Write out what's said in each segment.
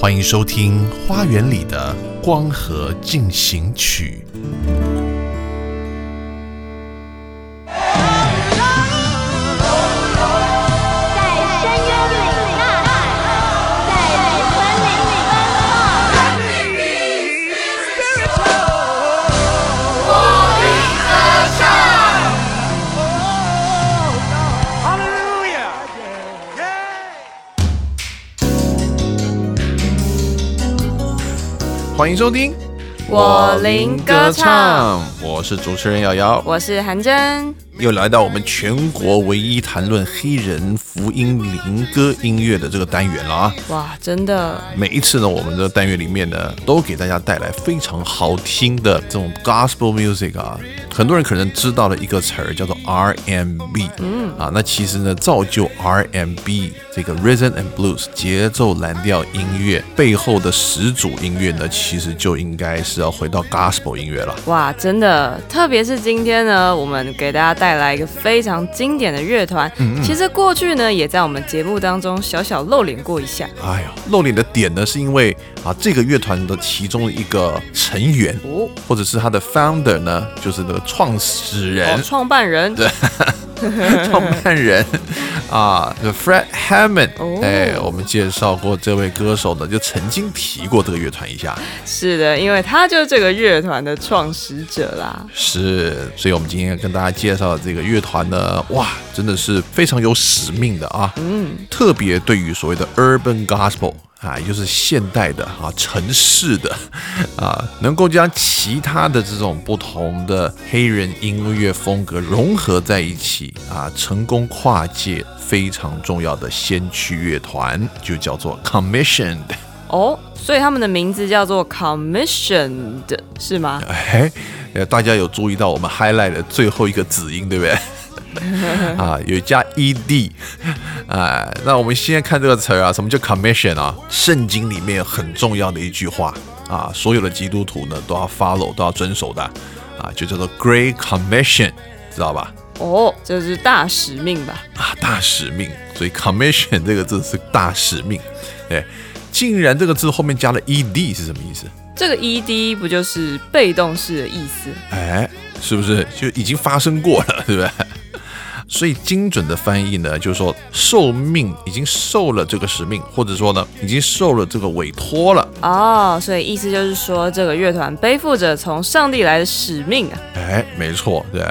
欢迎收听《花园里的光合进行曲》。欢迎收听我灵歌唱，我是主持人瑶瑶，我是韩真。又来到我们全国唯一谈论黑人福音灵歌音乐的这个单元了啊！哇，真的每一次呢，我们的单元里面呢，都给大家带来非常好听的这种 gospel music 啊。很多人可能知道的一个词儿叫做 R&B，嗯啊，那其实呢，造就 R&B 这个 rhythm and blues 节奏蓝调音乐背后的始祖音乐呢，其实就应该是要回到 gospel 音乐了。哇，真的，特别是今天呢，我们给大家带来一个非常经典的乐团。其实过去呢，也在我们节目当中小小露脸过一下。哎呀，露脸的点呢，是因为啊，这个乐团的其中一个成员，哦，或者是他的 founder 呢，就是那个创始人。哦，，创办人，对，创办人啊，，The Fred Hammond，哦哎，我们介绍过这位歌手呢，就曾经提过这个乐团一下，是的，因为他就是这个乐团的创始者啦。是，所以我们今天要跟大家介绍的这个乐团呢，哇，真的是非常有使命的啊，嗯，特别对于所谓的 Urban Gospel。啊，也就是现代的啊，城市的啊，能够将其他的这种不同的黑人音乐风格融合在一起啊，成功跨界非常重要的先驱乐团，就叫做 Commissioned。哦，所以他们的名字叫做 Commissioned，是吗？哎，呃，大家有注意到我们 highlight 的最后一个子音，对不对？啊，有加 ed，哎，那我们先看这个词儿啊，什么叫 commission 啊？圣经里面很重要的一句话啊，所有的基督徒呢都要 follow，都要遵守的啊，就叫做 Great Commission，知道吧？哦，这是大使命吧？啊，大使命，所以 commission 这个字是大使命，哎，竟然这个字后面加了 ed 是什么意思？这个 ED 不就是被动式的意思？哎，是不是就已经发生过了，对不对？所以精准的翻译呢，就是说受命已经受了这个使命，或者说呢，已经受了这个委托了。哦，所以意思就是说，这个乐团背负着从上帝来的使命啊。哎，没错，对，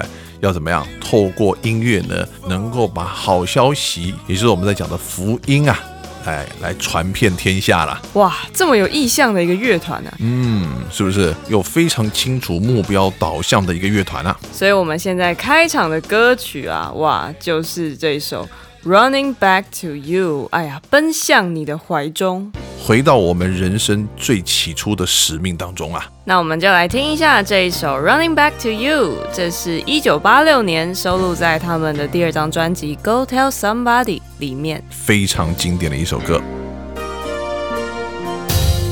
要怎么样？透过音乐呢，能够把好消息，也就是我们在讲的福音啊，哎，来传遍天下了。哇，这么有意向的一个乐团啊！嗯，是不是有非常清楚目标导向的一个乐团啊？所以我们现在开场的歌曲啊，哇，就是这首《Running Back to You》。哎呀，奔向你的怀中。回到我们人生最起初的使命当中啊。那我们就来听一下这一首《Running Back to You》，这是一九八六年收录在他们的第二张专辑《Go Tell Somebody》里面。非常经典的一首歌。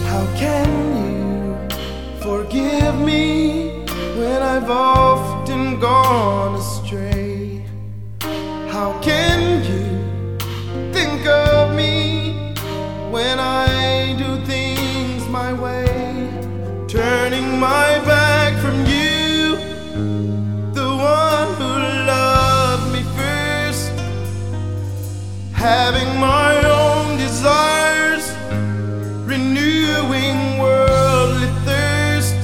How can you forgive me when I've often gone astray? How can when I do things my way? Turning my back from you, the one who loved me first, having my own desires renewing worldly thirst.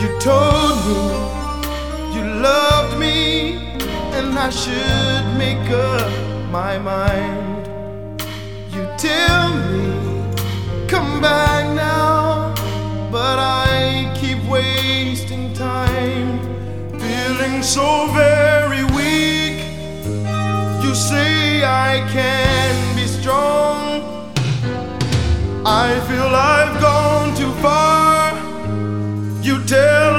You told me you loved me, and I should make up my mind. Tell me, come back now, but I keep wasting time, feeling so very weak. You say I can be strong. I feel I've gone too far. You tell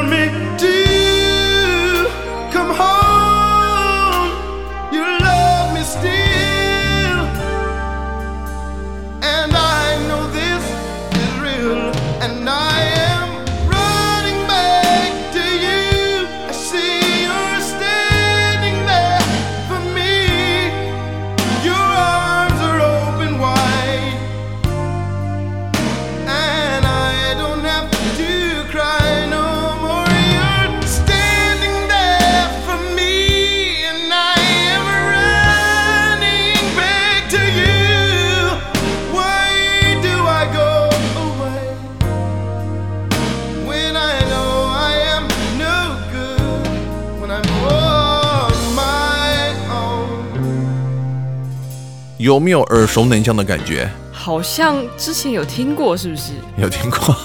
有没有耳熟能详的感觉？好像之前有听过，是不是？有听过？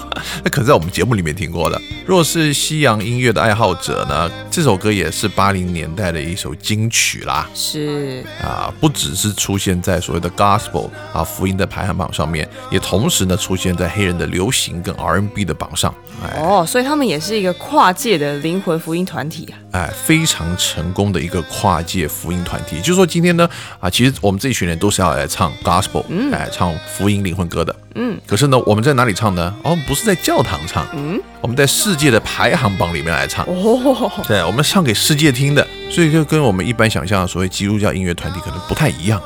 那可是在我们节目里面听过的。若是西洋音乐的爱好者呢，这首歌也是八零年代的一首金曲啦。是啊，不只是出现在所谓的 gospel 啊福音的排行榜上面，也同时呢出现在黑人的流行跟 R&B 的榜上。哎哦，所以他们也是一个跨界的灵魂福音团体啊。哎，非常成功的一个跨界福音团体。就是说，今天呢啊，其实我们这一群人都是要来唱 gospel，来，唱福音灵魂歌的。嗯，可是呢，我们在哪里唱呢？哦，不是在教堂唱，嗯，我们在世界的排行榜里面来唱。哦，对，我们唱给世界听的，所以就跟我们一般想象的所谓基督教音乐团体可能不太一样。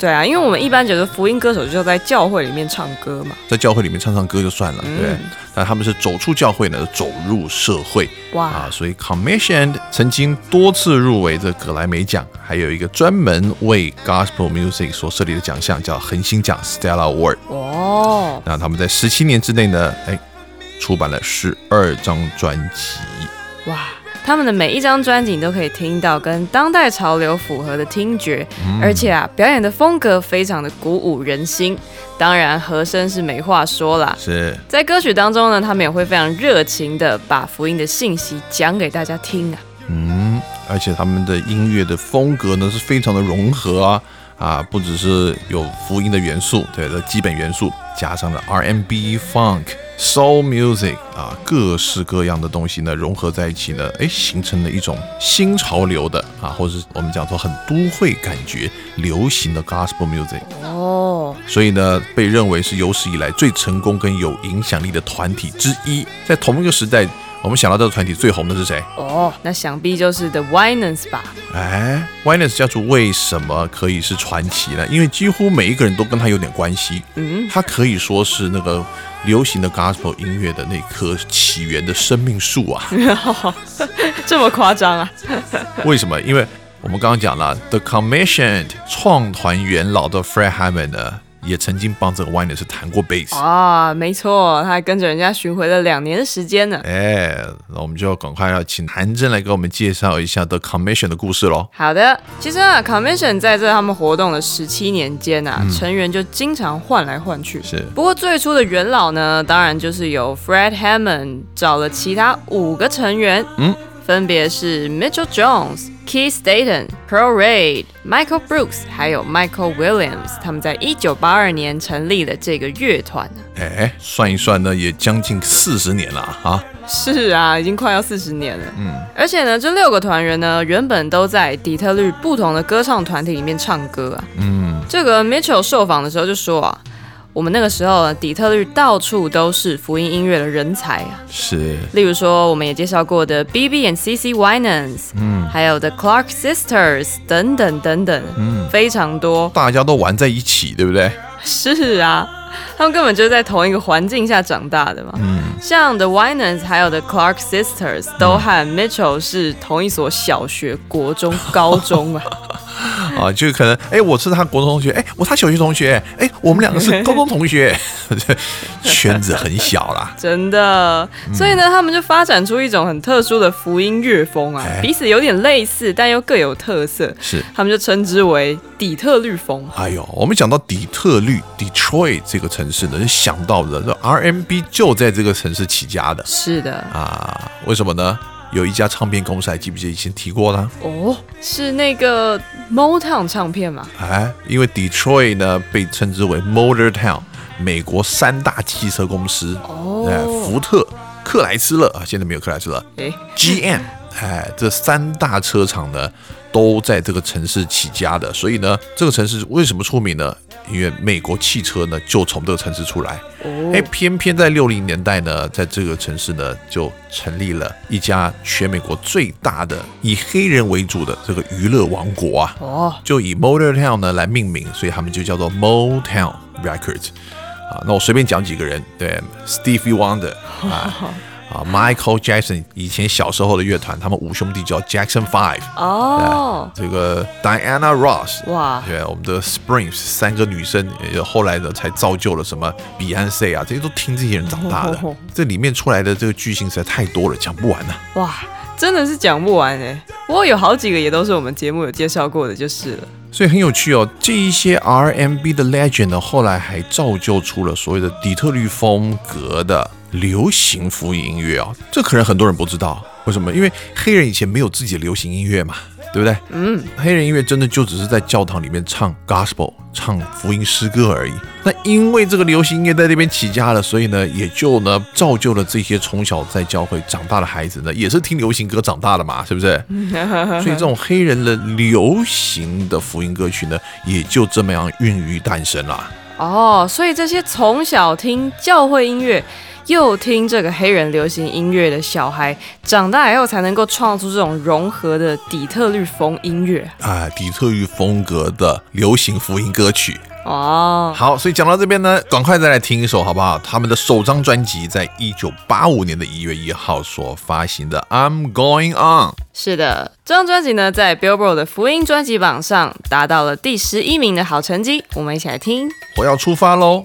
哦，对啊，因为我们一般觉得福音歌手就在教会里面唱歌嘛。在教会里面唱唱歌就算了，对？但他们是走出教会呢，走入社会哇啊，所以 Commissioned 曾经多次入围这格莱美奖，还有一个专门为 Gospel Music 所设立的奖项叫恒星奖 Stella Award。哦，那他们在十七年之内呢，哎，出版了十二张专辑。哇，他们的每一张专辑你都可以听到跟当代潮流符合的听觉，而且啊，表演的风格非常的鼓舞人心。当然，和声是没话说啦。是在歌曲当中呢，他们也会非常热情的把福音的信息讲给大家听啊。嗯，而且他们的音乐的风格呢是非常的融合啊啊，不只是有福音的元素，对的基本元素，加上了 R&B、Funk、Soul Music 啊，各式各样的东西呢融合在一起呢，哎，形成了一种新潮流的啊，或者是我们讲说很都会感觉流行的 Gospel Music。哦，所以呢，被认为是有史以来最成功跟有影响力的团体之一。在同一个时代，我们想到这个团体最红的是谁？哦，那想必就是 The Winans 吧？哎 w i n e s 家族为什么可以是传奇呢？因为几乎每一个人都跟他有点关系。嗯，他可以说是那个流行的 Gospel 音乐的那棵起源的生命树啊。这么夸张啊？为什么？因为我们刚刚讲了，The Commissioned 创团元老的 Fred Hammond 呢，也曾经帮这个 w i n e s 弹过贝斯。啊，没错，他还跟着人家巡回了两年的时间呢。哎，那我们就要赶快要请韩真来给我们介绍一下 The Commission 的故事喽。好的，其实啊，Commission 在这他们活动的十七年间啊，成员就经常换来换去。是不过最初的元老呢，当然就是由 Fred Hammond 找了其他五个成员，嗯，分别是 Mitchell Jones、Keith Staten、Pearl Reid、Michael Brooks，还有 Michael Williams。他们在一九八二年成立了这个乐团呢。哎，算一算呢，也将近四十年了啊。是啊，已经快要四十年了。嗯，而且呢，这六个团员呢，原本都在底特律不同的歌唱团体里面唱歌啊。嗯，这个 Mitchell 受访的时候就说啊，我们那个时候呢底特律到处都是福音音乐的人才啊。是例如说，我们也介绍过的 B.B. and C.C. Winans，嗯，还有 The Clark Sisters 等等等等，嗯，非常多。大家都玩在一起，对不对？是啊，他们根本就是在同一个环境下长大的嘛。嗯，像 The Winans 还有 The Clark Sisters 都和 Mitchell 是同一所小学、国中、高中啊。啊，就可能哎，我是他国中同学，哎，我他小学同学，哎，我们两个是 高中同学，圈子很小啦。真的，所以呢，他们就发展出一种很特殊的福音乐风啊，哎彼此有点类似，但又各有特色。是，他们就称之为底特律风。哎呦，我们讲到底特律 （Detroit） 这个城市呢，就想到的这 RMB 就在这个城市起家的是的，啊。为什么呢？有一家唱片公司，还记不记得以前提过呢？哦，是那个 Motown 唱片吗？哎，因为 Detroit 呢被称之为 Motor Town，美国三大汽车公司，哦哎，福特、克莱斯勒啊，现在没有克莱斯勒哎，，GM，哎，这三大车厂呢都在这个城市起家的，所以呢，这个城市为什么出名呢？因为美国汽车呢就从这个城市出来，哦哎，偏偏在六零年代呢，在这个城市呢就成立了一家全美国最大的以黑人为主的这个娱乐王国啊，哦，就以 Motor Town 呢来命名，所以他们就叫做 Motown Records 啊。那我随便讲几个人，对，Stevie Wonder 啊 啊，Michael Jackson 以前小时候的乐团，他们五兄弟叫 Jackson Five，哦，这个 Diana Ross。哇，对，我们的 Springs 三个女生，也后来呢才造就了什么 Beyonce 啊，这些都听这些人长大的哦。这里面出来的这个巨星实在太多了，讲不完呐、哇，真的是讲不完哎。不过有好几个也都是我们节目有介绍过的，就是了。所以很有趣哦，这一些 R&B 的 legend 呢，后来还造就出了所谓的底特律风格的流行福音音乐哦。这可能很多人不知道，为什么？因为黑人以前没有自己的流行音乐嘛，对不对？嗯，黑人音乐真的就只是在教堂里面唱 gospel、唱福音诗歌而已。那因为这个流行音乐在那边起家了，所以呢，也就呢造就了这些从小在教会长大的孩子呢，也是听流行歌长大的嘛，是不是？所以这种黑人的流行的福音歌曲呢，也就这么样孕育诞生了。哦，所以这些从小听教会音乐。又听这个黑人流行音乐的小孩，长大以后才能够创造出这种融合的底特律风音乐啊，底特律风格的流行福音歌曲。哦。好，所以讲到这边呢，赶快再来听一首好不好？他们的首张专辑在一九八五年的一月一号所发行的《I'm Going On》。是的，这张专辑呢，在 Billboard 的福音专辑榜上达到了第十一名的好成绩。我们一起来听。我要出发喽！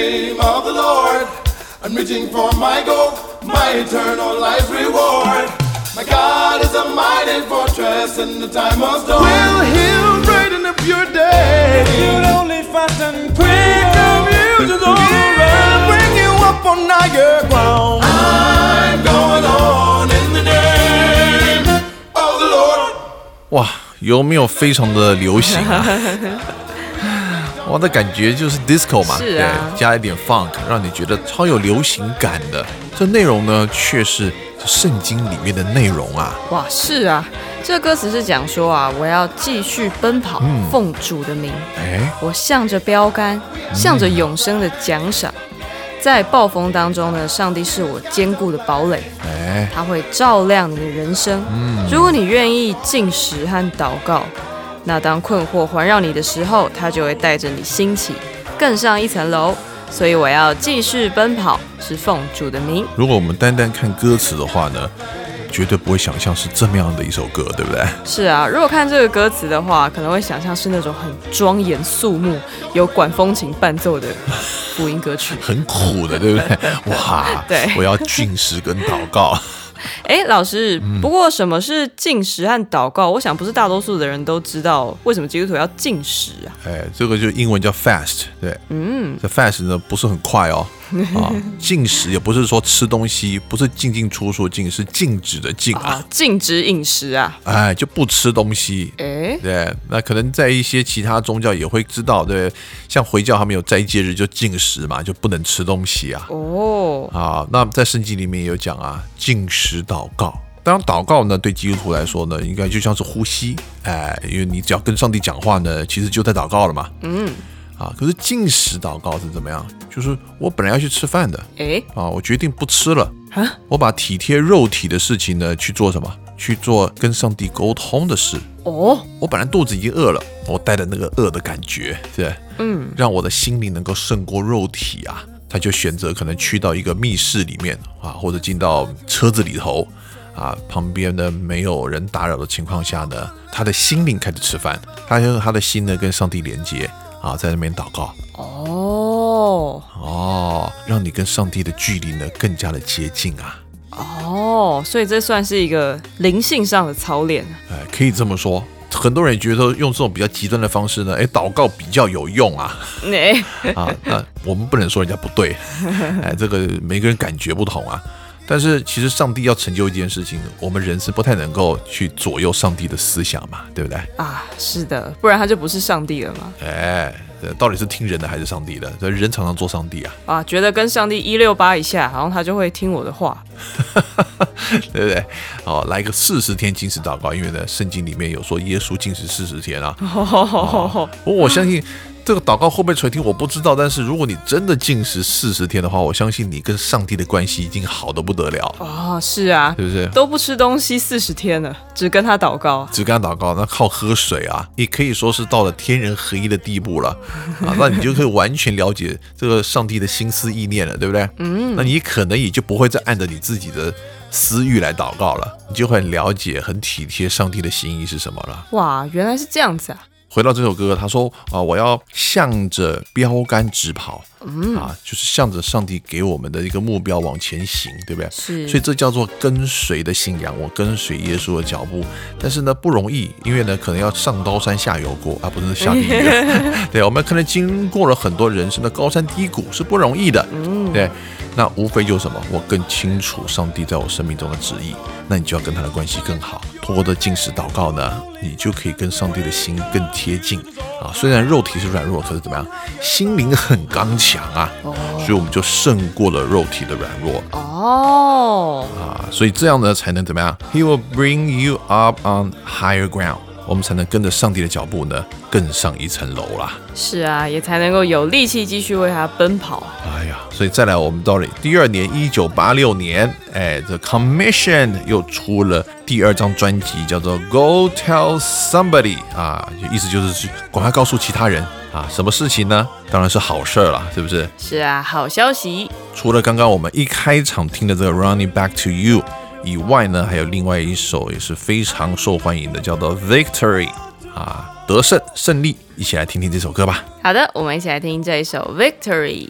name of the Lord. I'm reaching for my goal, my eternal life reward. My God is a mighty fortress in the time of storm. Will He'll brighten up your day. You'd only fast and pray, confusion's all He'll around. bring you up on higher ground. I'm going on in the name of the Lord. 哇，有没有非常的流行啊？ 哇，那感觉就是 disco 嘛，是啊对，加一点 funk，让你觉得超有流行感的。这内容呢，却是圣经里面的内容啊。哇，是啊，这歌词是讲说啊，我要继续奔跑，奉主的名，哎，我向着标杆，向着永生的奖赏。在暴风当中呢，上帝是我坚固的堡垒，哎，他会照亮你的人生。嗯如果你愿意进食和祷告，那当困惑环绕你的时候，它就会带着你兴起，更上一层楼。所以我要继续奔跑，是奉主的名。如果我们单单看歌词的话呢，绝对不会想象是这么样的一首歌，对不对？是啊，如果看这个歌词的话，可能会想象是那种很庄严肃穆、有管风琴伴奏的福音歌曲。很苦的，对不对？哇，对我要进食跟祷告。哎，老师，不过什么是进食和祷告？我想不是大多数的人都知道为什么基督徒要进食啊。哎，这个就英文叫 fast，对，嗯，这 fast 呢不是很快哦，啊，禁食也不是说吃东西，不是进进出出的进，是禁止的禁啊啊，，禁止饮食啊。哎，就不吃东西。哎，对，那可能在一些其他宗教也会知道，对，像回教他们有斋戒日就禁食嘛，就不能吃东西啊。哦，啊，那在圣经里面也有讲啊，禁食祷告。当然，祷告呢，对基督徒来说呢，应该就像是呼吸，哎，因为你只要跟上帝讲话呢，其实就在祷告了嘛。嗯。啊，可是进食祷告是怎么样？就是我本来要去吃饭的哎，啊，我决定不吃了啊，我把体贴肉体的事情呢去做什么？去做跟上帝沟通的事。哦，我本来肚子已经饿了，我带着那个饿的感觉，对，嗯，让我的心灵能够胜过肉体啊，他就选择可能去到一个密室里面啊，或者进到车子里头啊，旁边呢没有人打扰的情况下呢，他的心灵开始吃饭，他用他的心呢跟上帝连接啊，在那边祷告哦，哦，让你跟上帝的距离呢更加的接近啊，哦，所以这算是一个灵性上的操练。哎，可以这么说。很多人觉得用这种比较极端的方式呢，哎，祷告比较有用啊。哎，啊，那我们不能说人家不对，哎，这个每个人感觉不同啊。但是其实上帝要成就一件事情，我们人是不太能够去左右上帝的思想嘛，对不对？啊，是的，不然他就不是上帝了嘛。哎，呃到底是听人的还是上帝的？所以人常常做上帝啊，啊，觉得跟上帝一六八一下，然后他就会听我的话。对不对？哦，来个四十天禁食祷告，因为呢，圣经里面有说耶稣禁食四十天啊。不 过我相信这个祷告会不会垂听，我不知道。但是如果你真的禁食四十天的话，我相信你跟上帝的关系已经好的不得了，哦，是啊，是不是？都不吃东西四十天了，只跟他祷告。只跟他祷告，那靠喝水啊，也可以说是到了天人合一的地步了 啊。那你就可以完全了解这个上帝的心思意念了，对不对？嗯，那你可能也就不会再按着你自己的私欲来祷告了，你就会很了解、很体贴上帝的心意是什么了。哇，原来是这样子啊！回到这首歌，他说啊，我要向着标杆直跑，嗯啊，就是向着上帝给我们的一个目标往前行，对不对？是所以这叫做跟随的信仰，我跟随耶稣的脚步。但是呢，不容易，因为呢，可能要上刀山下油锅，啊、不是下地狱。对，我们可能经过了很多人生的高山低谷，是不容易的。嗯，对。那无非就是什么，我更清楚上帝在我生命中的旨意，那你就要跟他的关系更好。通过的进食祷告呢，你就可以跟上帝的心更贴近啊。虽然肉体是软弱，可是怎么样，心灵很刚强啊。所以我们就胜过了肉体的软弱哦，啊。所以这样呢，才能怎么样？He will bring you up on higher ground。我们才能跟着上帝的脚步呢，更上一层楼啦。是啊，也才能够有力气继续为他奔跑。哎呀，所以再来，我们到了第二年，一九八六年，哎，The Commission 又出了第二张专辑，叫做《Go Tell Somebody》啊，意思就是去赶快告诉其他人啊，什么事情呢？当然是好事儿啦，是不是？是啊，好消息。除了刚刚我们一开场听的这个《Running Back to You》以外呢，还有另外一首也是非常受欢迎的，叫做《Victory》啊，得胜、胜利。一起来听听这首歌吧。好的，我们一起来听这一首《Victory》。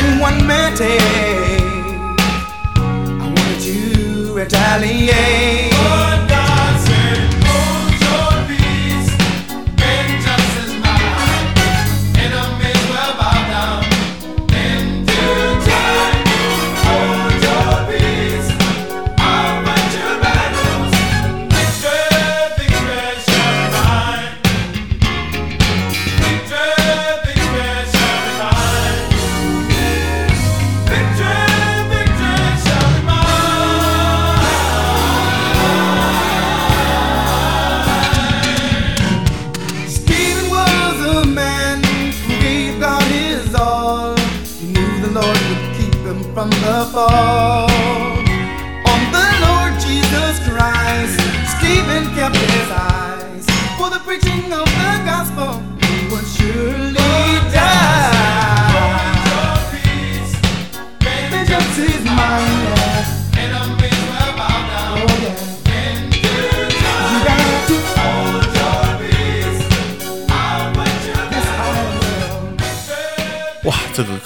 Can one man take? I wanted to retaliate.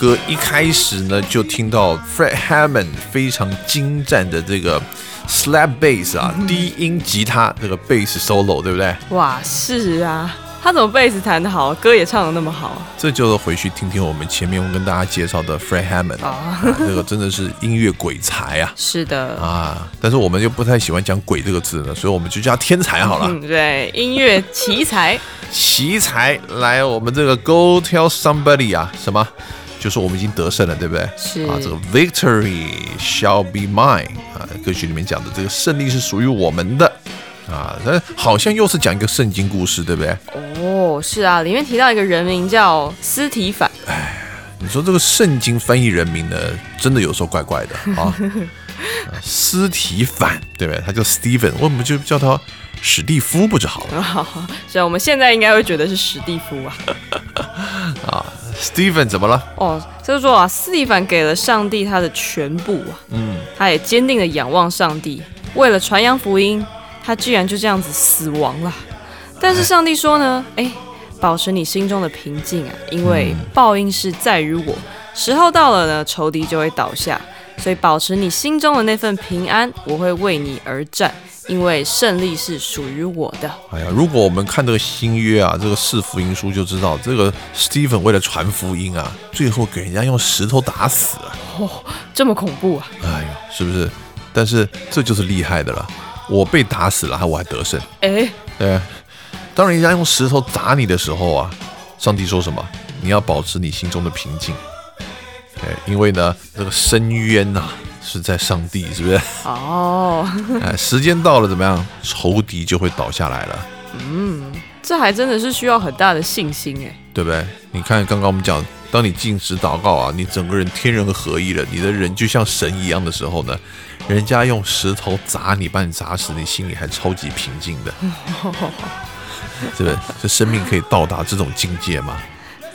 歌一开始呢，就听到 Fred Hammond 非常精湛的这个 slap bass 啊，低音吉他这个 bass solo，对不对？哇，是啊，他怎么贝斯弹得好，歌也唱得那么好？这就是回去听听我们前面我跟大家介绍的 Fred Hammond 啊这个真的是音乐鬼才啊是的，啊！但是我们又不太喜欢讲“鬼”这个字呢，所以我们就叫天才好了。嗯，对，音乐奇才，奇才来，我们这个 Go Tell Somebody 啊，什么？就是我们已经得胜了，对不对？是啊，这个 Victory shall be mine 啊，歌曲里面讲的这个胜利是属于我们的啊，那好像又是讲一个圣经故事，对不对？哦，是啊，里面提到一个人名叫斯提凡，你说这个圣经翻译人名呢，真的有时候怪怪的啊。啊斯提凡，对不对？他叫 Steven，为什么就叫他史蒂夫不就好了好 是啊，我们现在应该会觉得是史蒂夫啊。啊？Steven 怎么了？哦，就是说啊，，Steven 给了上帝他的全部啊，嗯，他也坚定的仰望上帝，为了传扬福音，他居然就这样子死亡了。但是上帝说呢，哎，保持你心中的平静啊，因为报应是在于我，时候到了呢，仇敌就会倒下，所以保持你心中的那份平安，我会为你而战，因为胜利是属于我的。哎呀，如果我们看这个新约啊，这个四福音书就知道，这个 Stephen 为了传福音啊，最后给人家用石头打死哦！这么恐怖啊！哎呀，是不是？但是这就是厉害的了，我被打死了，我还得胜。哎，对，当人家用石头砸你的时候啊，上帝说什么？你要保持你心中的平静。哎，因为呢，这个深渊呐、是在上帝，是不是？哦，哎，时间到了，怎么样？仇敌就会倒下来了。嗯这还真的是需要很大的信心哎。对不对？你看刚刚我们讲，当你进食祷告啊，你整个人天人合一了，你的人就像神一样的时候呢，人家用石头砸你，把你砸死，你心里还超级平静的，是不是？这生命可以到达这种境界吗？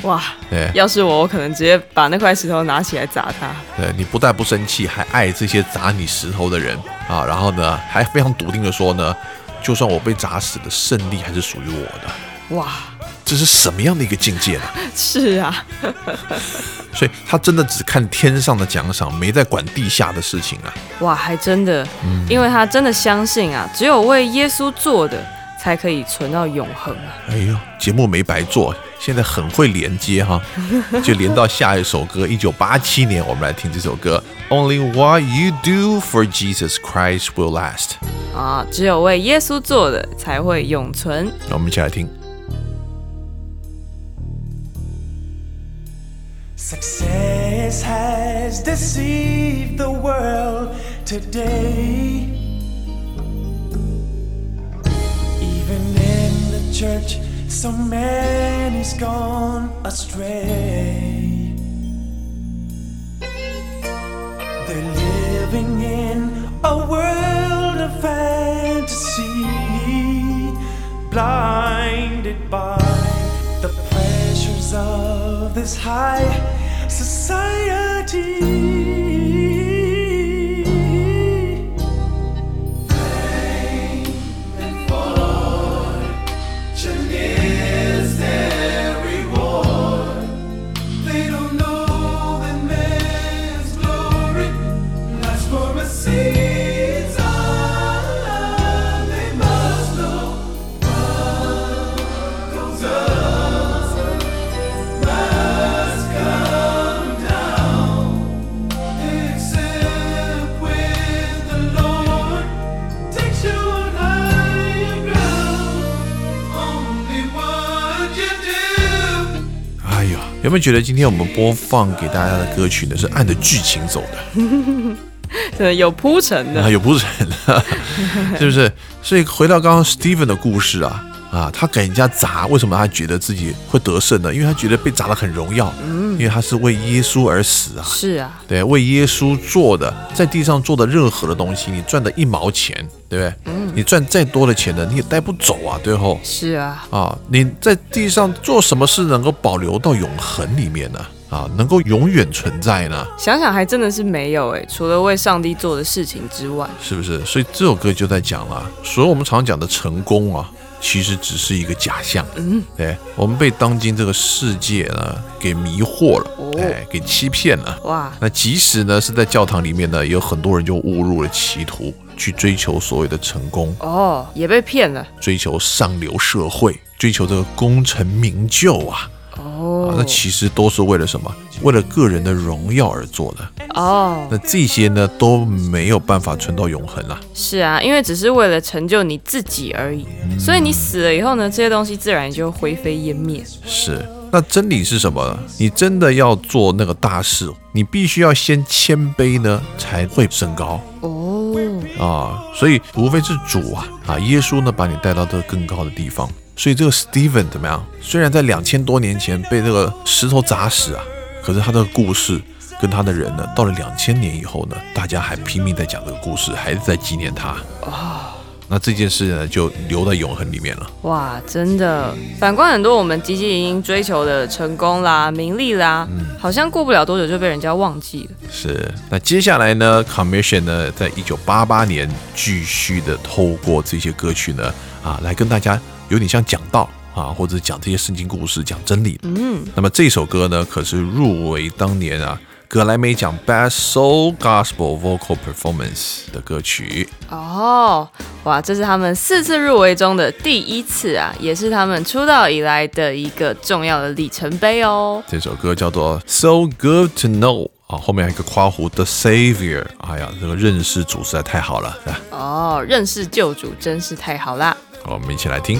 哇，对要是我，我可能直接把那块石头拿起来砸他。对，你不但不生气，还爱这些砸你石头的人啊，然后呢，还非常笃定的说呢，就算我被砸死的胜利还是属于我的。哇，这是什么样的一个境界呢？是啊，所以他真的只看天上的奖赏，没在管地下的事情啊。哇，还真的，因为他真的相信啊，只有为耶稣做的，才可以存到永恒啊。哎呦，节目没白做，现在很会连接哈，就连到下一首歌。一九八七年，我们来听这首歌，Only what you do for Jesus Christ will last。啊，只有为耶稣做的，才会永存。那我们一起来听。Success has deceived the world today. Church, so many's gone astray. They're living in a world of fantasy, blinded by the pressures of this high society. 有没有觉得今天我们播放给大家的歌曲呢，是按着剧情走的？对，有铺陈啊，的。有铺陈的，是不是？所以回到刚刚 Steven 的故事啊，啊，啊，他给人家砸，为什么他觉得自己会得胜呢？因为他觉得被砸得很荣耀，嗯，因为他是为耶稣而死啊，是啊，对，为耶稣做的，在地上做的任何的东西，你赚的一毛钱，对不对？嗯，你赚再多的钱呢，你也带不走啊，最后是啊，啊，你在地上做什么事能够保留到永恒里面呢？啊，能够永远存在呢？想想还真的是没有哎，除了为上帝做的事情之外，是不是？所以这首歌就在讲了，所以我们常讲的成功啊，其实只是一个假象。嗯，对，我们被当今这个世界呢给迷惑了，哎，给欺骗了。哇，那即使呢是在教堂里面呢，也有很多人就误入了歧途，去追求所谓的成功，哦，也被骗了追求上流社会，追求这个功成名就啊。哦啊，那其实都是为了什么？为了个人的荣耀而做的。哦，那这些呢都没有办法存到永恒啊。是啊，因为只是为了成就你自己而已，所以你死了以后呢，这些东西自然就灰飞烟灭。是，那真理是什么呢？你真的要做那个大事，你必须要先谦卑呢，才会升高哦，啊。所以无非是主啊啊，耶稣呢把你带到这个更高的地方。所以这个 Steven 怎么样？虽然在两千多年前被这个石头砸死啊，可是他的故事跟他的人呢，到了两千年以后呢，大家还拼命在讲这个故事，还是在纪念他啊。那这件事呢，就留在永恒里面了。哇，真的。反观很多我们积极营营追求的成功啦、名利啦，好像过不了多久就被人家忘记了。是，那接下来呢，Commission 呢，在一九八八年继续的透过这些歌曲呢，啊，来跟大家有点像讲道啊，或者讲这些圣经故事、讲真理。嗯，那么这首歌呢，可是入围当年啊格莱美奖 Best Soul Gospel Vocal Performance 的歌曲。哦，哇，这是他们四次入围中的第一次啊，也是他们出道以来的一个重要的里程碑哦。这首歌叫做 So Good to Know 啊，后面还有一个夸弧 The Savior。哎呀，这个认识主实在太好了，是吧？哦，认识救主真是太好啦。我们一起来听。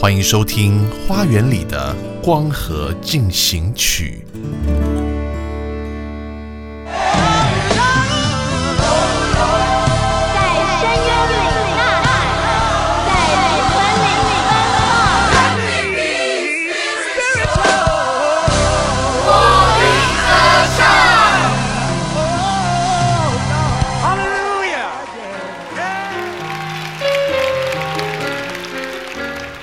欢迎收听《花园里的光合进行曲》。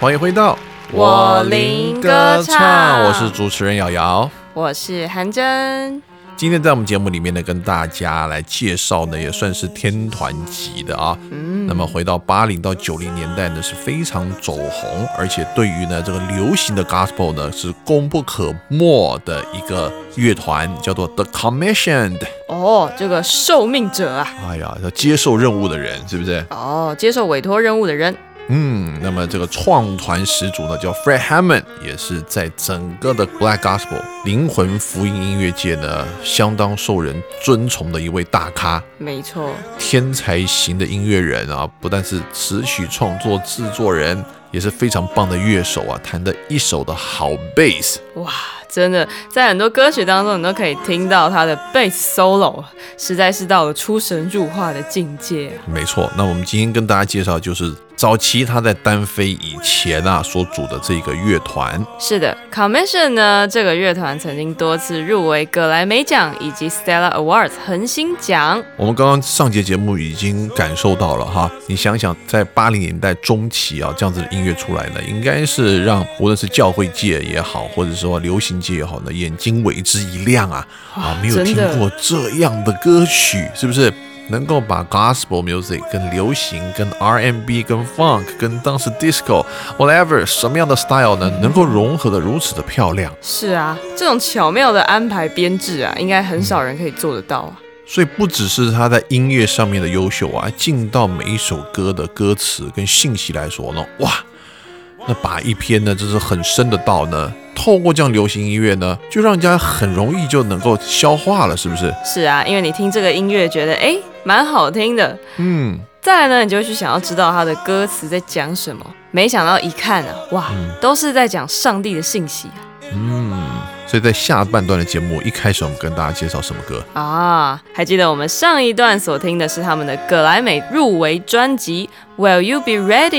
欢迎回到我林歌唱我是主持人瑶瑶。我是韩真，今天在我们节目里面呢，跟大家来介绍呢，也算是天团级的啊。嗯，那么回到八零到九零年代呢，是非常走红，而且对于呢这个流行的 gospel 呢是功不可没的一个乐团，叫做 The Commissioned。哦，这个受命者啊，哎呀，要接受任务的人，是不是？哦，接受委托任务的人，嗯，那么这个创团始祖呢，叫 Fred Hammond，也是在整个的 Black Gospel 灵魂福音音乐界呢，相当受人尊崇的一位大咖，没错，天才型的音乐人啊，不但是词曲创作制作人，也是非常棒的乐手啊，弹的一手的好贝斯。哇，真的在很多歌曲当中，你都可以听到他的贝斯 solo，实在是到了出神入化的境界啊。没错，那我们今天跟大家介绍就是早期他在单飞以前啊所组的这个乐团。是的，Commission 呢这个乐团曾经多次入围格莱美奖以及 Stella Awards 恒星奖。我们刚刚上节节目已经感受到了哈，你想想，在八零年代中期啊，这样子的音乐出来呢，应该是让无论是教会界也好，或者说流行界也好呢，眼睛为之一亮啊啊！没有听过这样的歌曲，是不是？能够把 gospel music 跟流行、跟 R&B、跟 funk、跟当时 disco whatever 什么样的 style 呢，能够融合的如此的漂亮，是啊，这种巧妙的安排编制啊，应该很少人可以做得到啊。所以不只是他在音乐上面的优秀啊，进到每一首歌的歌词跟信息来说呢，哇，那把一篇呢，就是很深的道呢，透过这样流行音乐呢，就让人家很容易就能够消化了，是不是？是啊，因为你听这个音乐觉得哎蛮好听的，嗯，再来呢，你就会去想要知道他的歌词在讲什么。没想到一看啊，哇，嗯都是在讲上帝的信息嗯所以在下半段的节目一开始，我们跟大家介绍什么歌？啊啊！还记得我们上一段所听的是他们的格莱美入围专辑《Will You Be Ready》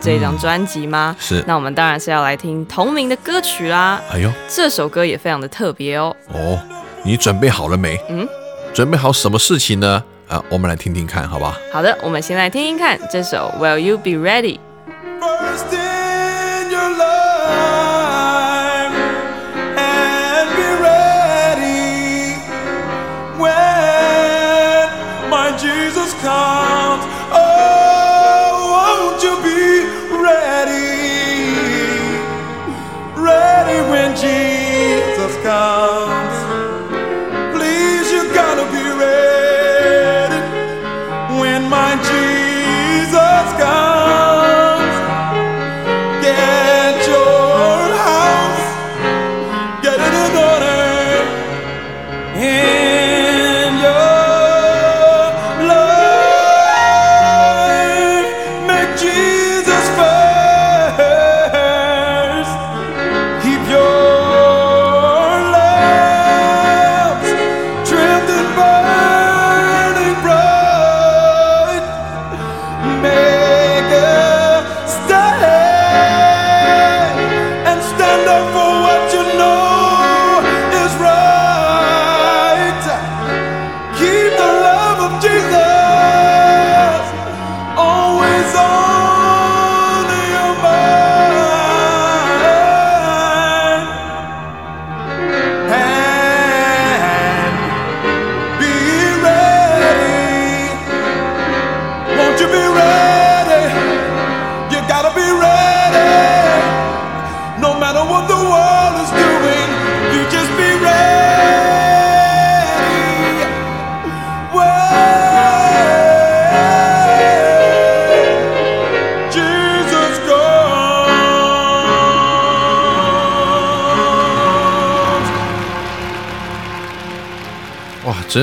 这张专辑吗？是那我们当然是要来听同名的歌曲啦。哎呦，这首歌也非常的特别哦。哦，你准备好了没？嗯，准备好什么事情呢？啊，我们来听听看，好吧？好的，我们先来听听看这首《Will You Be Ready》。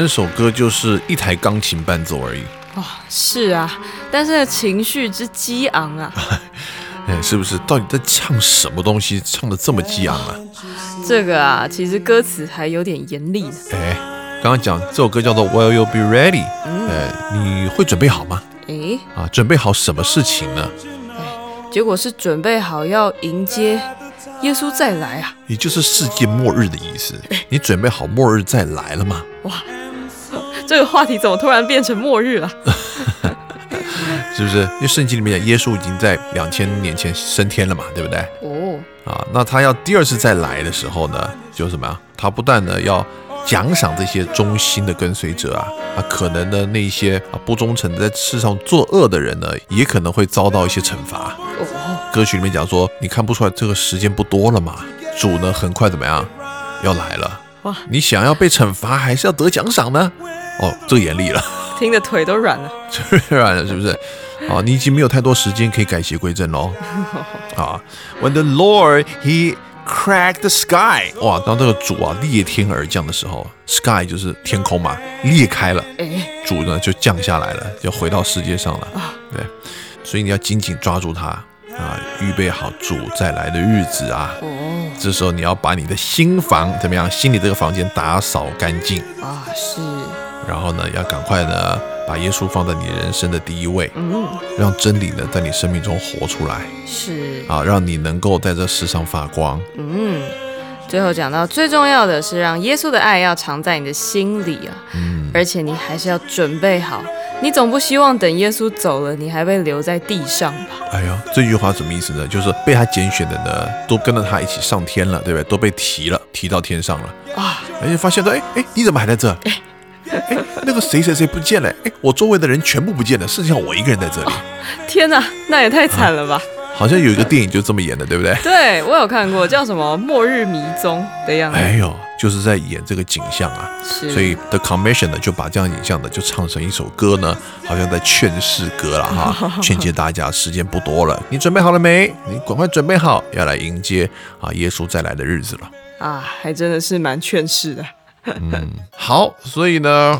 整首歌就是一台钢琴伴奏而已，哇，是啊，但是情绪之激昂啊，哎，是不是？到底在唱什么东西？唱的这么激昂啊？这个啊，其实歌词还有点严厉呢。哎，刚刚讲这首歌叫做 Will You Be Ready？哎，你会准备好吗？哎，啊，准备好什么事情呢？结果是准备好要迎接耶稣再来啊！也就是世界末日的意思。你准备好末日再来了吗？这个话题怎么突然变成末日了？是不是？因为圣经里面讲，耶稣已经在两千年前升天了嘛，对不对？哦，啊，那他要第二次再来的时候呢，就什么呀？他不断的要奖赏这些忠心的跟随者啊，啊，可能呢那些啊不忠诚的在世上作恶的人呢，也可能会遭到一些惩罚。哦，歌曲里面讲说，你看不出来这个时间不多了嘛？主呢很快怎么样要来了？哇，你想要被惩罚还是要得奖赏呢？哦，这个严厉了，听得腿都软了。腿 软了，是不是？啊，你已经没有太多时间可以改邪归正喽。啊，When the Lord He cracked the sky，哇，当这个主啊裂天而降的时候，sky 就是天空嘛，裂开了，诶，主呢就降下来了，就回到世界上了。对，所以你要紧紧抓住它啊，预备好主再来的日子啊。哦，这时候你要把你的新房怎么样？心里这个房间打扫干净，啊，是，然后呢，要赶快呢把耶稣放在你人生的第一位，嗯，让真理呢在你生命中活出来是，啊，让你能够在这世上发光。嗯。最后讲到最重要的是，让耶稣的爱要藏在你的心里啊，而且你还是要准备好，你总不希望等耶稣走了，你还被留在地上吧？哎呦，这句话什么意思呢？就是被他拣选的呢，都跟着他一起上天了，对不对？都被提了，提到天上了啊！而且发现说，哎哎，你怎么还在这？哎，那个谁谁谁不见了？哎，我周围的人全部不见了，剩下我一个人在这里。天哪，那也太惨了吧！好像有一个电影就这么演的，对不对？对我有看过，叫什么《末日迷踪》的样子。哎呦，就是在演这个景象啊。是所以 The Commission 呢，就把这样影像呢，就唱成一首歌呢，好像在劝世歌了哈，劝诫大家时间不多了，你准备好了没？你赶快准备好，要来迎接啊耶稣再来的日子了。啊，还真的是蛮劝世的。嗯好，所以呢，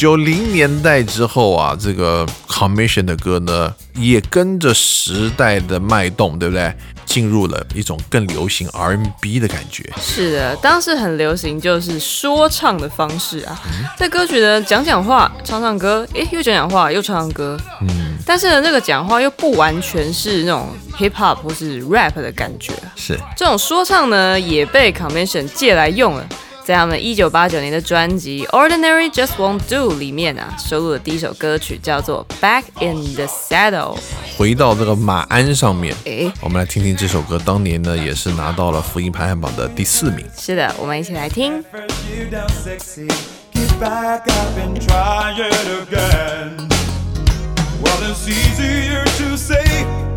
九零年代之后啊，这个 Commission 的歌呢，也跟着时代的脉动，对不对？进入了一种更流行 R&B 的感觉。是的，当时很流行就是说唱的方式啊，在歌曲呢讲讲话、唱唱歌，诶，又讲讲话又唱唱歌。嗯，但是呢，这个讲话又不完全是那种 hip hop 或是 rap 的感觉。是，这种说唱呢，也被 commission 借来用了。在他们一九八九年的专辑《Ordinary Just Won't Do》里面啊，收录的第一首歌曲叫做《Back in the Saddle》。回到这个马鞍上面，诶，我们来听听这首歌，当年呢也是拿到了福音排行榜的第四名。是的，我们一起来听。First you down sexy, get back up and try it again. Well, it's easier to say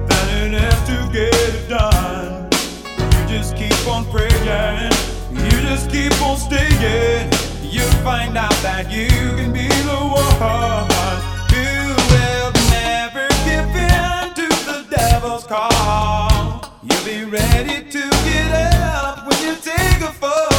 than it is to get it done. You just keep on praying, just keep on staying. You'll find out that you can be the one will never give in to the devil's call. You'll be ready to get up when you take a fall.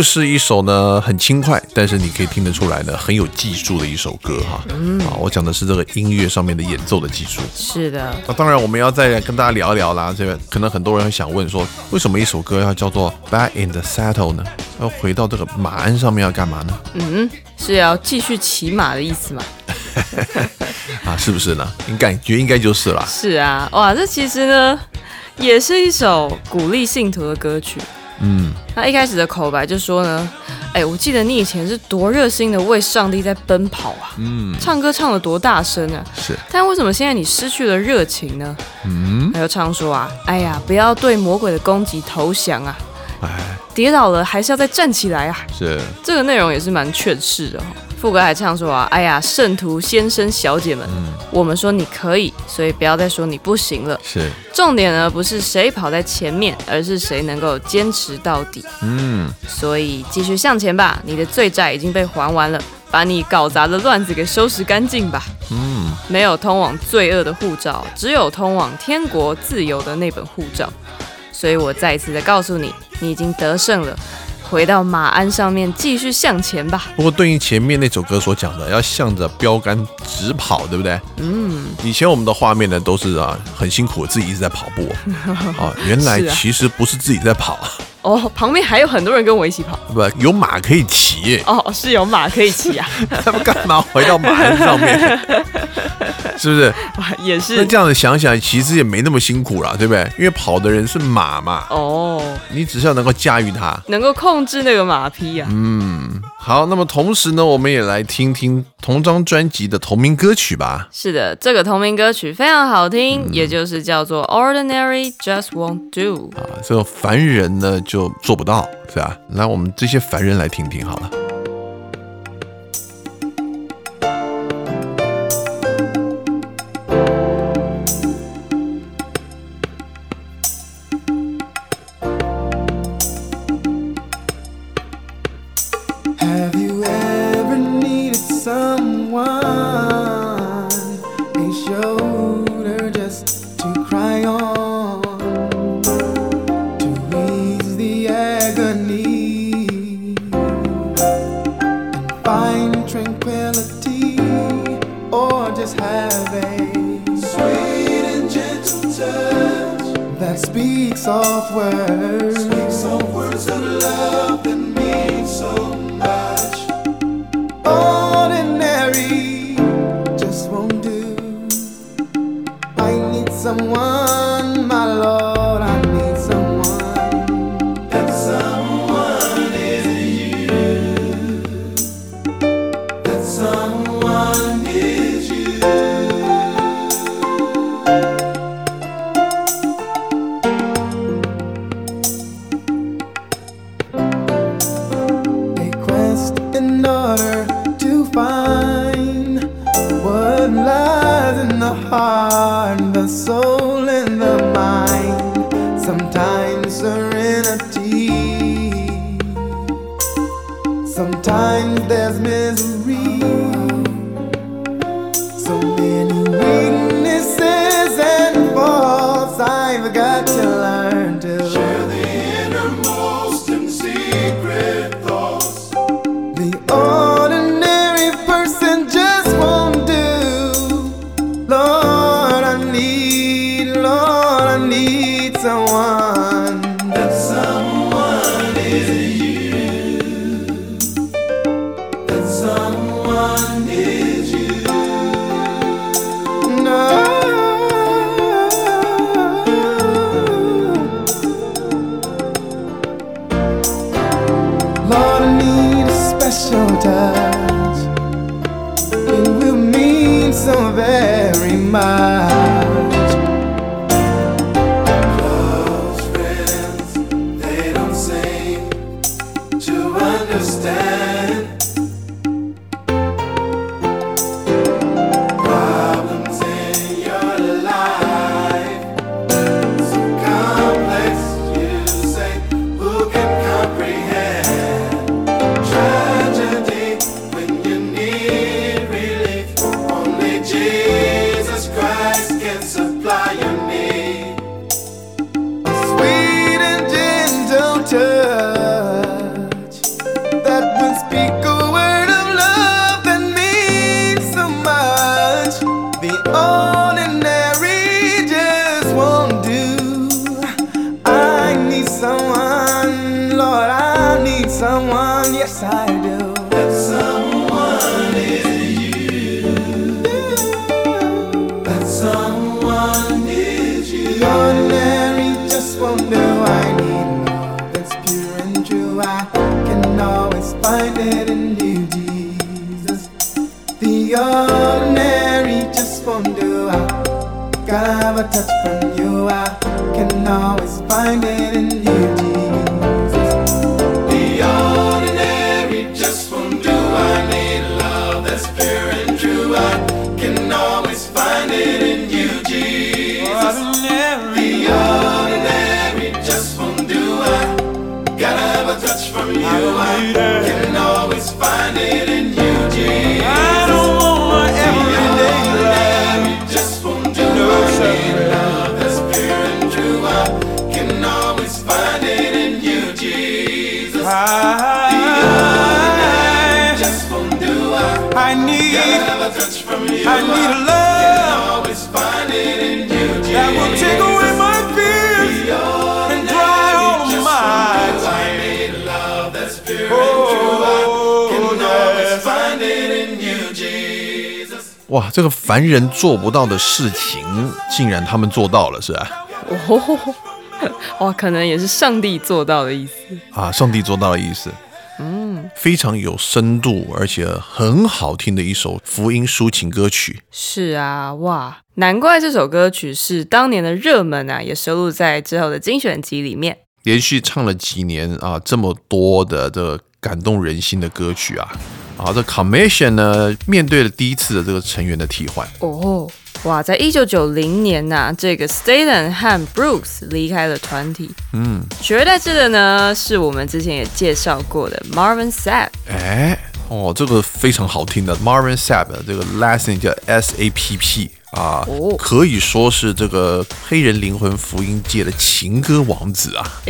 又是一首呢很轻快，但是你可以听得出来呢很有技术的一首歌哈。啊，我讲的是这个音乐上面的演奏的技术。是的，那当然，我们要再跟大家聊一聊啦。这个可能很多人会想问说，为什么一首歌要叫做《Back in the Saddle》呢？要回到这个马鞍上面要干嘛呢？嗯是要继续骑马的意思吗？啊，是不是呢？你感觉应该就是啦。是啊，哇，这其实呢也是一首鼓励信徒的歌曲。嗯，他一开始的口白就说呢，哎，我记得你以前是多热心的为上帝在奔跑啊，嗯，唱歌唱的多大声啊，是，但为什么现在你失去了热情呢？嗯，还有唱说啊，哎呀，不要对魔鬼的攻击投降啊，哎，跌倒了还是要再站起来啊。是，这个内容也是蛮劝世的、哦。副歌还唱说啊，哎呀，圣徒先生小姐们，我们说你可以，所以不要再说你不行了。是，重点呢不是谁跑在前面，而是谁能够坚持到底。嗯，所以继续向前吧，你的罪债已经被还完了，把你搞砸的乱子给收拾干净吧。嗯，没有通往罪恶的护照，只有通往天国自由的那本护照。所以我再一次的告诉你，你已经得胜了，回到马鞍上面继续向前吧。不过对应前面那首歌所讲的，要向着标杆直跑，对不对？嗯，以前我们的画面呢都是啊很辛苦，自己一直在跑步 啊，原来其实不是自己在跑，哦，旁边还有很多人跟我一起跑。不有马可以骑，哦，是有马可以骑啊。他们干嘛回到马鞍上面？是不是？也是那这样子想想，其实也没那么辛苦啦，对不对？因为跑的人是马嘛，哦，你只是要能够驾驭它。能够控制那个马匹啊。好，那么同时呢，我们也来听听同张专辑的同名歌曲吧。是的，这个同名歌曲非常好听，也就是叫做 Ordinary Just Won't Do。啊，这种凡人呢就做不到，是吧？那，我们这些凡人来听听好了。software. Special touch. It will mean so very much. feeling 哇，这个凡人做不到的事情，竟然他们做到了，是吧？哦，哇，可能也是上帝做到的意思。啊，上帝做到的意思。嗯，非常有深度，而且很好听的一首福音抒情歌曲。是啊，哇，难怪这首歌曲是当年的热门啊，也收录在之后的精选集里面。连续唱了几年啊，这么多的这个感动人心的歌曲啊，啊，这 Commission 呢，面对了第一次的这个成员的替换，哦，哇，在一九九零年呐、这个 Staten 和 Brooks 离开了团体，嗯，取而代之的呢，是我们之前也介绍过的 Marvin Sapp。哎，哦，这个非常好听的 Marvin Sapp 这个 last name 叫 S A P P 啊，哦可以说是这个黑人灵魂福音界的情歌王子啊。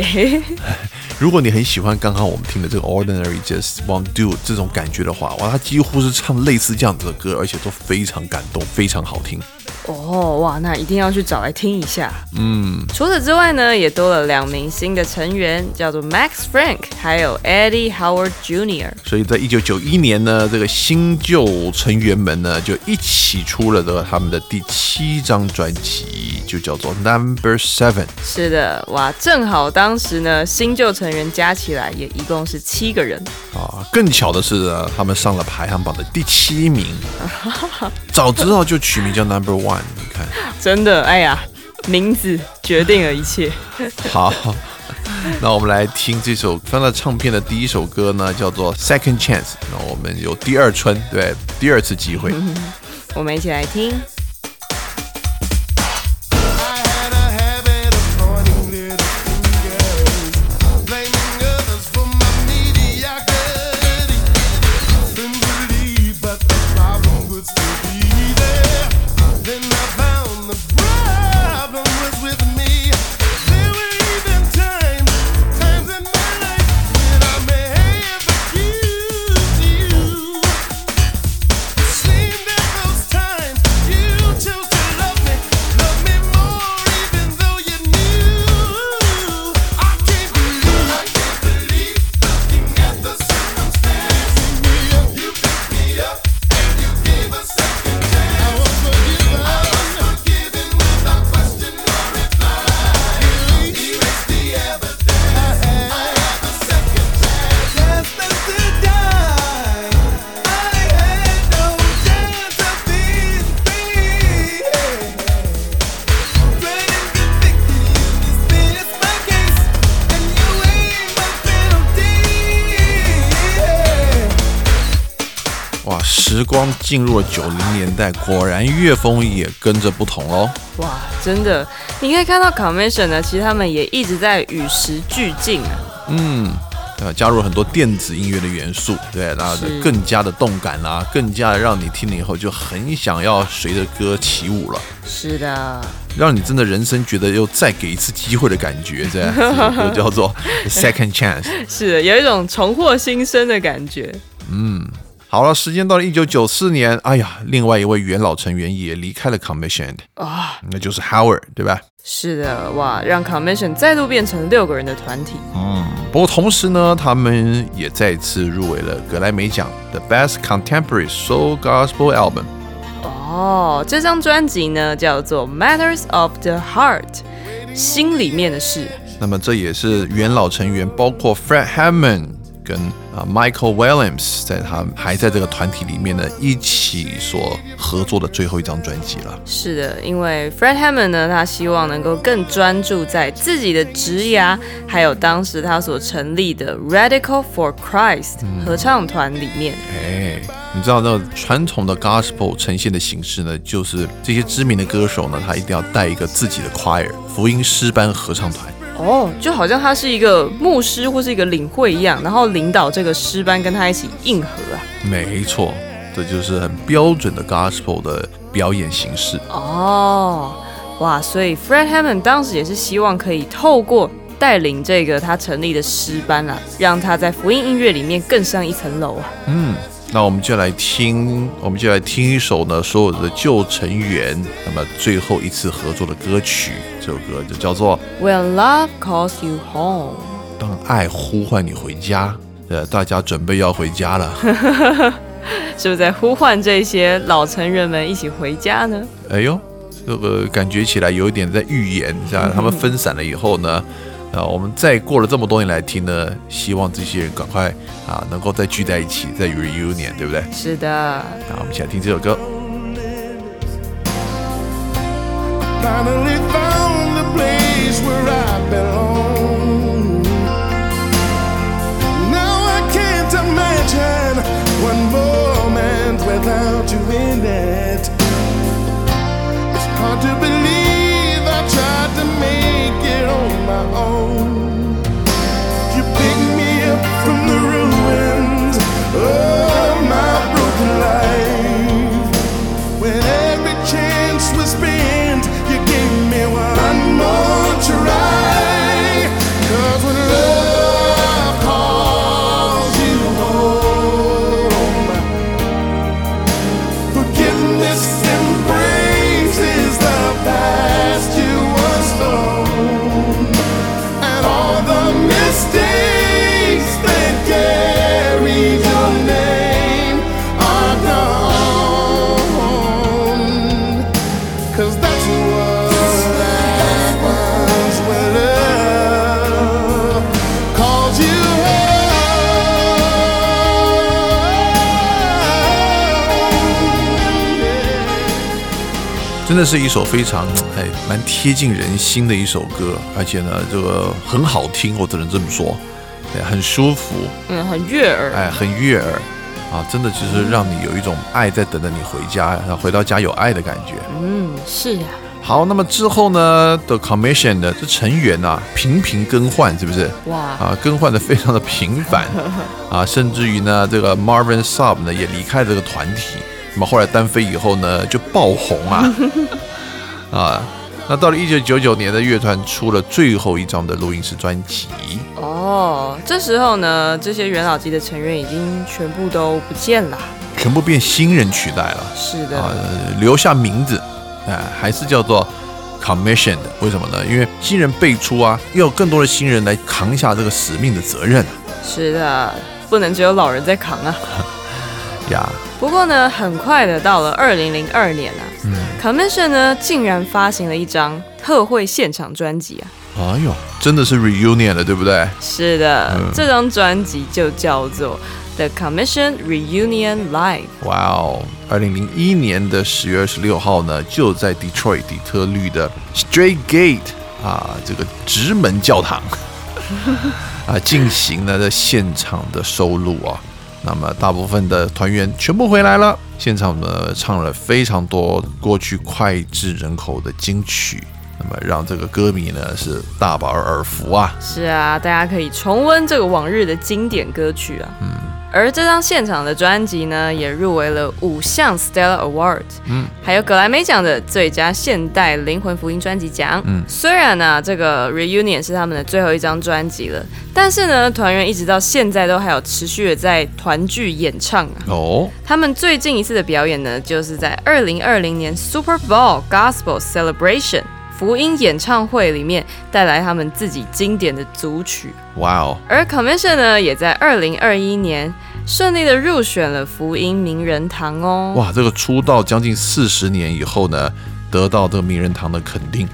如果你很喜欢刚刚我们听的这个 Ordinary Just Won't Do 这种感觉的话，哇，他几乎是唱类似这样子的歌，而且都非常感动，非常好听。哦，哇，那一定要去找来听一下。嗯，除此之外呢，也多了两名新的成员，叫做 Max Frank，还有 Eddie Howard Jr。所以在一九九一年呢，这个新旧成员们呢就一起出了这个他们的第七张专辑，就叫做 Number Seven。是的，哇，正好当时呢，新旧成员加起来也一共是七个人。啊，更巧的是呢，他们上了排行榜的第七名。早知道就取名叫 Number One。你看，真的，哎呀，名字决定了一切。好，那我们来听这首翻了唱片的第一首歌呢，叫做 Second Chance。那我们有第二春，对，第二次机会。我们一起来听。进入了九零年代，果然乐风也跟着不同喽。哇，真的，你可以看到 Commission 呢，其实他们也一直在与时俱进啊。嗯，呃，加入了很多电子音乐的元素，对，然后是更加的动感啦、更加的让你听了以后就很想要随着歌起舞了，是的，让你真的人生觉得又再给一次机会的感觉，这样，这首歌叫做 Second Chance。是的有一种重获新生的感觉。好了，时间到了一九九四年，哎呀，另外一位元老成员也离开了 Commission，啊、那就是 Howard，对吧？是的，哇，让 Commission 再度变成六个人的团体。嗯不过同时呢，他们也再次入围了格莱美奖的 Best Contemporary Soul Gospel Album。哦，这张专辑呢叫做 Matters of the Heart，心里面的事。那么这也是元老成员，包括 Fred Hammond 跟啊 Michael Williams，在他还在这个团体里面呢，一起所合作的最后一张专辑了。是的，因为 Fred Hammond 呢，他希望能够更专注在自己的职涯，还有当时他所成立的 Radical for Christ 合唱团里面。哎，你知道那传统的 Gospel 呈现的形式呢，就是这些知名的歌手呢，他一定要带一个自己的 choir 福音诗班合唱团。哦，就好像他是一个牧师或是一个领会一样，然后领导这个诗班跟他一起应和啊。没错，这就是很标准的 Gospel 的表演形式。哦，哇，所以 Fred Hammond 当时也是希望可以透过带领这个他成立的诗班啊，让他在福音音乐里面更上一层楼啊。嗯，那我们就来听，我们就来听一首呢，所有的旧成员那么最后一次合作的歌曲，这首歌就叫做 When love calls you home。《当爱呼唤你回家》。呃，大家准备要回家了。是不是在呼唤这些老成人们一起回家呢？哎呦，这个感觉起来有一点在预言，像他们分散了以后呢，啊，我们再过了这么多年来听呢，希望这些人赶快啊能够再聚在一起，再 reunion，对不对？是的，那我们一起来听这首歌。Finally found Oh. 的是一首非常哎蛮贴近人心的一首歌，而且呢，这个很好听，我只能这么说，对，很舒服，嗯，很悦耳。哎，很悦耳啊，真的就是让你有一种爱在等着你回家，然后回到家有爱的感觉。嗯，是呀、好，那么之后呢，The Commission 的这成员啊频频更换，是不是？哇，啊，更换的非常的频繁 啊，甚至于呢，这个 Marvin Sapp 呢也离开这个团体。那么后来单飞以后呢，就爆红啊 啊。那到了一九九九年的乐团出了最后一张的录音室专辑，哦，这时候呢，这些元老级的成员已经全部都不见了。全部变新人取代了是的，啊，留下名字，哎、还是叫做 Commission 的。为什么呢？因为新人辈出啊，要有更多的新人来扛下这个使命的责任啊是的，不能只有老人在扛啊。呀。不过呢，很快的到了二零零二年啊、c o m m i s s i o n 呢竟然发行了一张特惠现场专辑啊。哎呦，真的是 reunion 了，对不对？是的，嗯这张专辑就叫做 The Commission Reunion Live。哇哦！二零零一年的十月二十六号呢，就在 Detroit 底特律的 Straight Gate 啊，这个直门教堂 啊进行了在现场的收录啊。那么大部分的团员全部回来了，现场呢唱了非常多过去脍炙人口的金曲，那么让这个歌迷呢是大饱耳福啊。是啊，大家可以重温这个往日的经典歌曲啊。嗯。而这张现场的专辑呢，也入围了五项 Stella Award，嗯，还有格莱美奖的最佳现代灵魂福音专辑奖。嗯，虽然呢、这个 Reunion 是他们的最后一张专辑了，但是呢，团员一直到现在都还有持续的在团聚演唱啊。哦，他们最近一次的表演呢，就是在二零二零年 Super Bowl Gospel Celebration 福音演唱会里面带来他们自己经典的组曲。哇哦，而 Commission 呢，也在二零二一年顺利的入选了福音名人堂哦。哇，这个出道将近四十年以后呢，得到这个名人堂的肯定，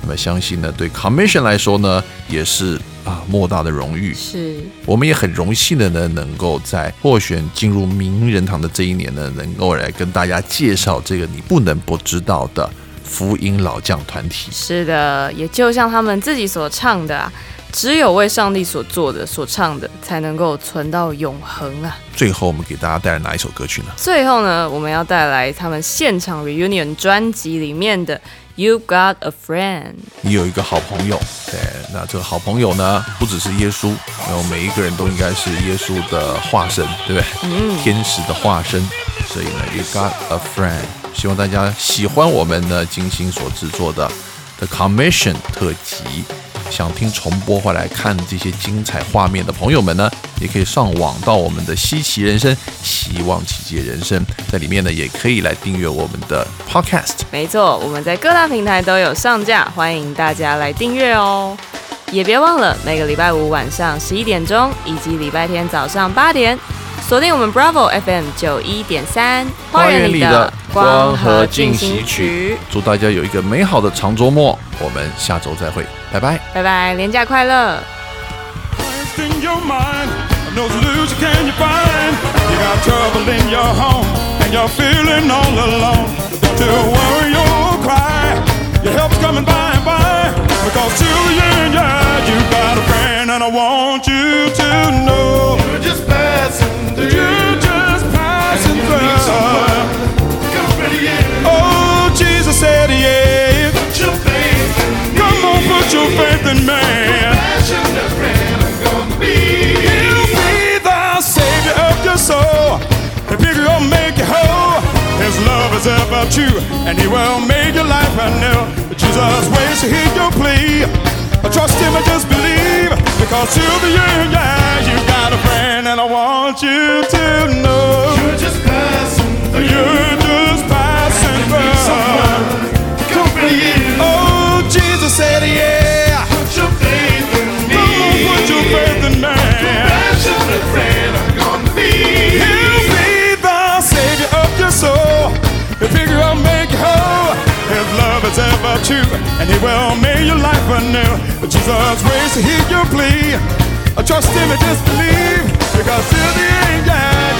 那么相信呢，对 Commission 来说呢，也是啊莫大的荣誉。是，我们也很荣幸的呢，能够在获选进入名人堂的这一年呢，能够来跟大家介绍这个你不能不知道的福音老将团体。是的，也就像他们自己所唱的啊，只有为上帝所做的、所唱的，才能够存到永恒啊。最后，我们给大家带来哪一首歌曲呢？最后呢，我们要带来他们现场 reunion 专辑里面的《You Got a Friend》。你有一个好朋友，对，那这个好朋友呢，不只是耶稣，然后每一个人都应该是耶稣的化身，对不对？嗯，天使的化身。所以呢，You got a friend。希望大家喜欢我们呢精心所制作的 The Commission 特辑。想听重播或来看这些精彩画面的朋友们呢，也可以上网到我们的稀奇人生、希望奇迹人生，在里面呢也可以来订阅我们的 Podcast。没错，我们在各大平台都有上架，欢迎大家来订阅哦。也别忘了每个礼拜五晚上十一点钟，以及礼拜天早上八点，锁定我们 Bravo FM 九一点三，花园里的光和进行行曲，祝大家有一个美好的长周末，我们下周再会，拜拜。拜拜，廉假快乐。What's in your mind? No solution can you find? You got trouble in your home and you're feeling all alone. Don't you worry or cry. Your help's coming by and by. Because till the end, yeah, you got a friend, and I want you to know about oh, you, whole. His love is ever true, and he will make your life anew. Jesus waits to hear your plea. I trust him and just believe, because end, yeah, you got a friend, and I want you to know You're just passing through. you're just passing through. you. Oh, Jesus said, yeah. Put your faith in me. On, put your faith in me. Passion, the friend love is ever true, and he will make your life anew. Jesus waits to hear your plea. Trust him and just believe, because till the end, yeah,